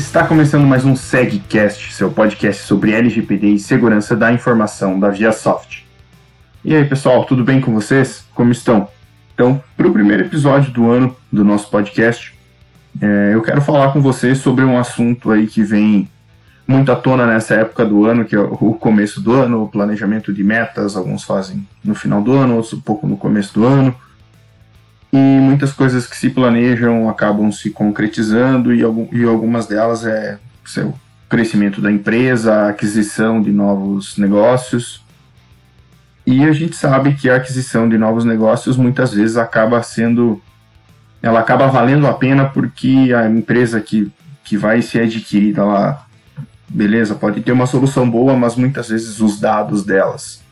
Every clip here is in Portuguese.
Está começando mais um SegCast, seu podcast sobre LGPD e segurança da informação da ViaSoft. E aí, pessoal, tudo bem com vocês? Como estão? Então, para o primeiro episódio do ano do nosso podcast, é, eu quero falar com vocês sobre um assunto aí que vem muito à tona nessa época do ano, que é o começo do ano, o planejamento de metas, alguns fazem no final do ano, outros um pouco no começo do ano. E muitas coisas que se planejam acabam se concretizando e, e algumas delas é o crescimento da empresa, a aquisição de novos negócios. E a gente sabe que a aquisição de novos negócios muitas vezes acaba sendo ela acaba valendo a pena porque a empresa que, que vai ser adquirida lá, beleza, pode ter uma solução boa, mas muitas vezes os dados delas,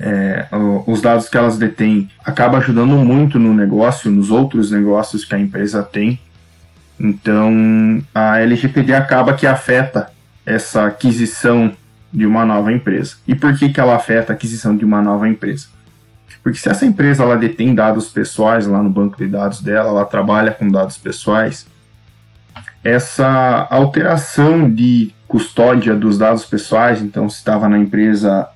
é, os dados que elas detêm, acaba ajudando muito no negócio, nos outros negócios que a empresa tem. Então, a LGPD acaba que afeta essa aquisição de uma nova empresa. E por que, que ela afeta a aquisição de uma nova empresa? Porque se essa empresa ela detém dados pessoais lá no banco de dados dela, ela trabalha com dados pessoais, essa alteração de custódia dos dados pessoais, então se estava na empresa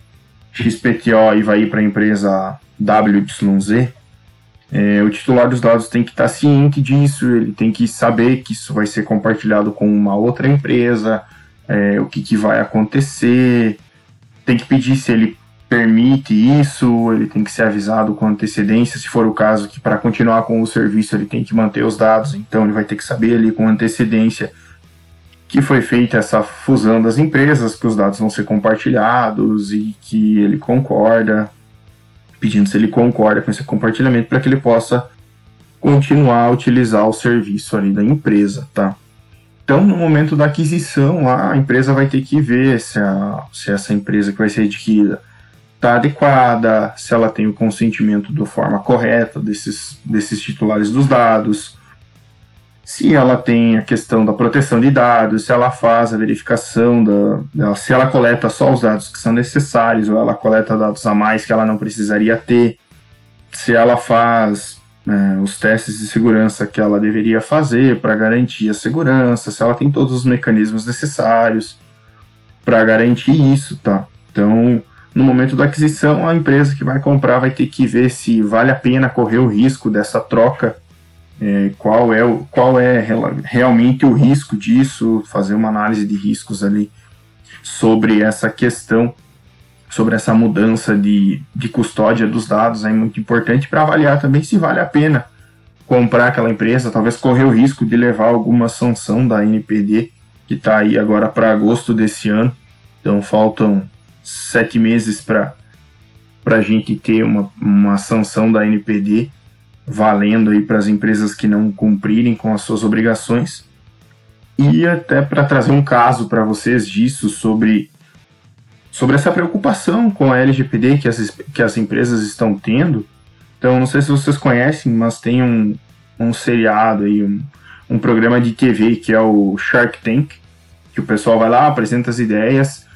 XPTO e vai para a empresa WYZ, é, o titular dos dados tem que estar tá ciente disso, ele tem que saber que isso vai ser compartilhado com uma outra empresa, é, o que, que vai acontecer, tem que pedir se ele permite isso, ele tem que ser avisado com antecedência, se for o caso que para continuar com o serviço ele tem que manter os dados, então ele vai ter que saber ali com antecedência que foi feita essa fusão das empresas, que os dados vão ser compartilhados e que ele concorda, pedindo se ele concorda com esse compartilhamento para que ele possa continuar a utilizar o serviço ali da empresa, tá? Então, no momento da aquisição, a empresa vai ter que ver se, a, se essa empresa que vai ser adquirida está adequada, se ela tem o consentimento da forma correta desses, desses titulares dos dados, se ela tem a questão da proteção de dados, se ela faz a verificação da, se ela coleta só os dados que são necessários ou ela coleta dados a mais que ela não precisaria ter, se ela faz é, os testes de segurança que ela deveria fazer para garantir a segurança, se ela tem todos os mecanismos necessários para garantir isso, tá? Então, no momento da aquisição, a empresa que vai comprar vai ter que ver se vale a pena correr o risco dessa troca, é, qual é, qual é realmente o risco disso, fazer uma análise de riscos ali sobre essa questão, sobre essa mudança de, de custódia dos dados, é muito importante para avaliar também se vale a pena comprar aquela empresa, talvez correr o risco de levar alguma sanção da NPD, que está aí agora para agosto desse ano. Então faltam sete meses para a gente ter uma, uma sanção da NPD valendo aí para as empresas que não cumprirem com as suas obrigações. E até para trazer um caso para vocês disso sobre, sobre essa preocupação com a LGPD que as, que as empresas estão tendo. Então, não sei se vocês conhecem, mas tem um, um seriado aí, um, um programa de TV que é o Shark Tank, que o pessoal vai lá, apresenta as ideias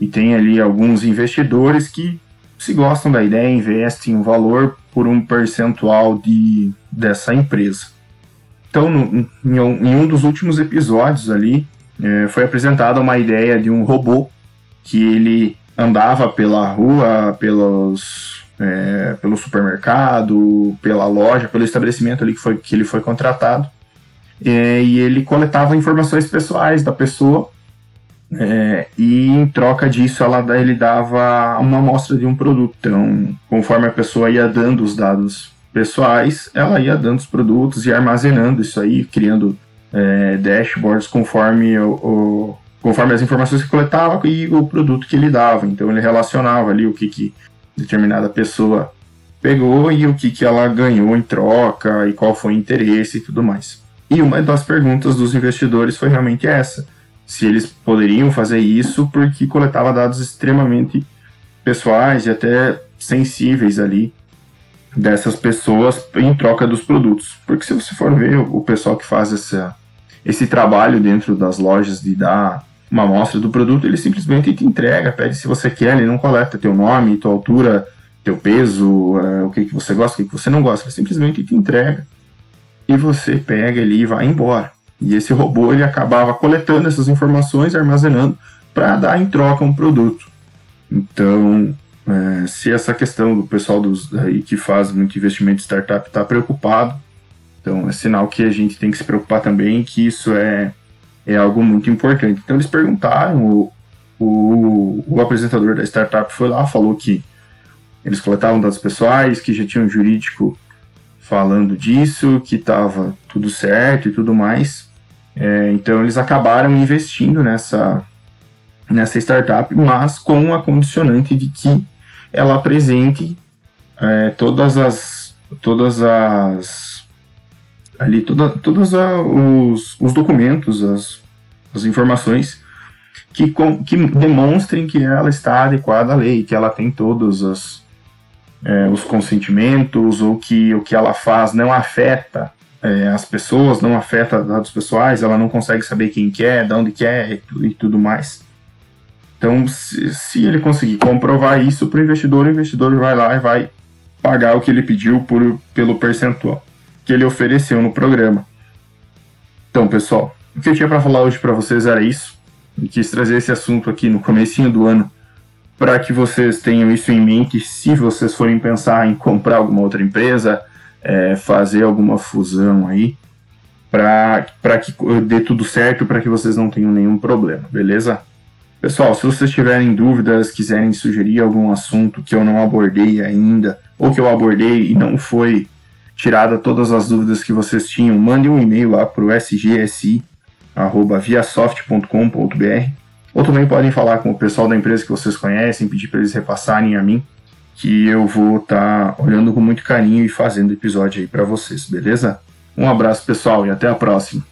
e tem ali alguns investidores que, se gostam da ideia, investem um valor por um percentual de, dessa empresa. Então, no, em, em, um dos últimos episódios ali, é, foi apresentada uma ideia de um robô que ele andava pela rua, pelos, é, pelo supermercado, pela loja, pelo estabelecimento ali que, foi, que ele foi contratado. É, e ele coletava informações pessoais da pessoa é, e em troca disso, ela, ele dava uma amostra de um produto. Então, conforme a pessoa ia dando os dados pessoais, ela ia dando os produtos e armazenando isso aí, criando é, dashboards conforme o, o, conforme as informações que coletava e o produto que ele dava. Então, ele relacionava ali o que, que determinada pessoa pegou e o que, que ela ganhou em troca e qual foi o interesse e tudo mais. E uma das perguntas dos investidores foi realmente essa se eles poderiam fazer isso, porque coletava dados extremamente pessoais e até sensíveis ali dessas pessoas em troca dos produtos. Porque se você for ver o pessoal que faz essa, esse trabalho dentro das lojas de dar uma amostra do produto, ele simplesmente te entrega, pede se você quer, ele não coleta teu nome, tua altura, teu peso, é, o que, que você gosta, o que, que você não gosta, ele simplesmente te entrega. E você pega ali e vai embora. E esse robô ele acabava coletando essas informações, armazenando para dar em troca um produto. Então, é, se essa questão do pessoal dos, aí que faz muito investimento em startup está preocupado, então é sinal que a gente tem que se preocupar também que isso é, é algo muito importante. Então eles perguntaram, o, o, o apresentador da startup foi lá, falou que eles coletavam dados pessoais, que já tinha um jurídico falando disso, que estava tudo certo e tudo mais. É, então eles acabaram investindo nessa, nessa startup, mas com a condicionante de que ela apresente é, todas as todas as ali toda, todos os, os documentos, as, as informações que, com, que demonstrem que ela está adequada à lei, que ela tem todos os, é, os consentimentos, ou que o que ela faz não afeta é, as pessoas, não afeta dados pessoais, ela não consegue saber quem quer, é, de onde quer é, e, e tudo mais. Então, se, se ele conseguir comprovar isso para o investidor, o investidor vai lá e vai pagar o que ele pediu por, pelo percentual que ele ofereceu no programa. Então, pessoal, o que eu tinha para falar hoje para vocês era isso. Eu quis trazer esse assunto aqui no comecinho do ano para que vocês tenham isso em mente se vocês forem pensar em comprar alguma outra empresa, é, fazer alguma fusão aí, para que dê tudo certo, para que vocês não tenham nenhum problema, beleza? Pessoal, se vocês tiverem dúvidas, quiserem sugerir algum assunto que eu não abordei ainda, ou que eu abordei e não foi tirada todas as dúvidas que vocês tinham, mande um e-mail lá para o sgsi.viasoft.com.br ou também podem falar com o pessoal da empresa que vocês conhecem, pedir para eles repassarem a mim, que eu vou estar tá olhando com muito carinho e fazendo episódio aí para vocês, beleza? Um abraço pessoal e até a próxima.